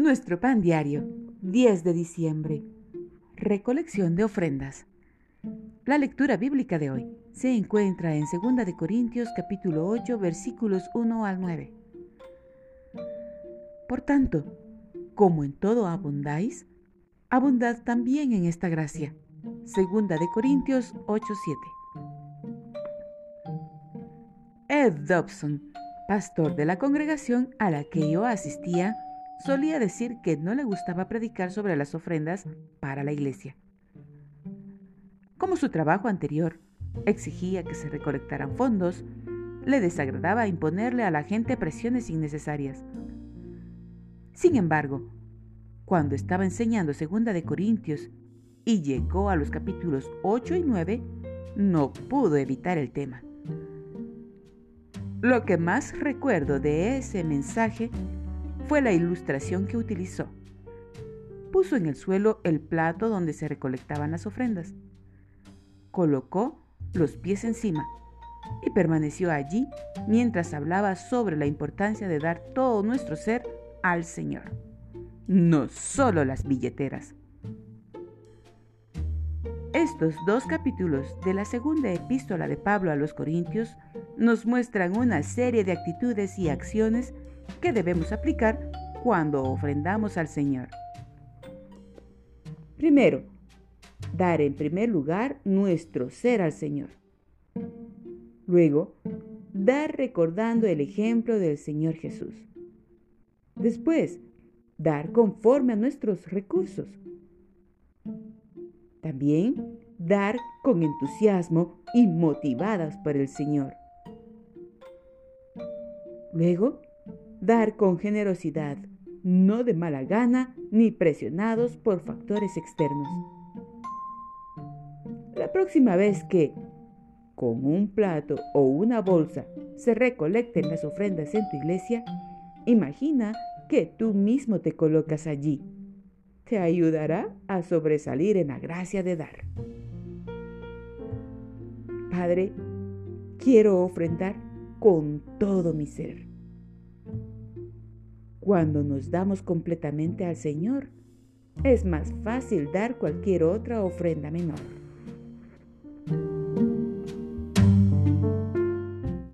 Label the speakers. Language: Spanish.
Speaker 1: Nuestro pan diario, 10 de diciembre. Recolección de ofrendas. La lectura bíblica de hoy se encuentra en 2 de Corintios capítulo 8 versículos 1 al 9. Por tanto, como en todo abundáis, abundad también en esta gracia. 2 de Corintios 8:7. Ed Dobson, pastor de la congregación a la que yo asistía, solía decir que no le gustaba predicar sobre las ofrendas para la iglesia. Como su trabajo anterior exigía que se recolectaran fondos, le desagradaba imponerle a la gente presiones innecesarias. Sin embargo, cuando estaba enseñando Segunda de Corintios y llegó a los capítulos 8 y 9, no pudo evitar el tema. Lo que más recuerdo de ese mensaje fue la ilustración que utilizó. Puso en el suelo el plato donde se recolectaban las ofrendas. Colocó los pies encima y permaneció allí mientras hablaba sobre la importancia de dar todo nuestro ser al Señor, no solo las billeteras. Estos dos capítulos de la segunda epístola de Pablo a los Corintios nos muestran una serie de actitudes y acciones que debemos aplicar cuando ofrendamos al Señor. Primero, dar en primer lugar nuestro ser al Señor. Luego, dar recordando el ejemplo del Señor Jesús. Después, dar conforme a nuestros recursos. También dar con entusiasmo y motivadas por el Señor. Luego, dar con generosidad, no de mala gana ni presionados por factores externos. La próxima vez que, con un plato o una bolsa, se recolecten las ofrendas en tu iglesia, imagina que tú mismo te colocas allí. Te ayudará a sobresalir en la gracia de dar. Padre, quiero ofrendar con todo mi ser. Cuando nos damos completamente al Señor, es más fácil dar cualquier otra ofrenda menor.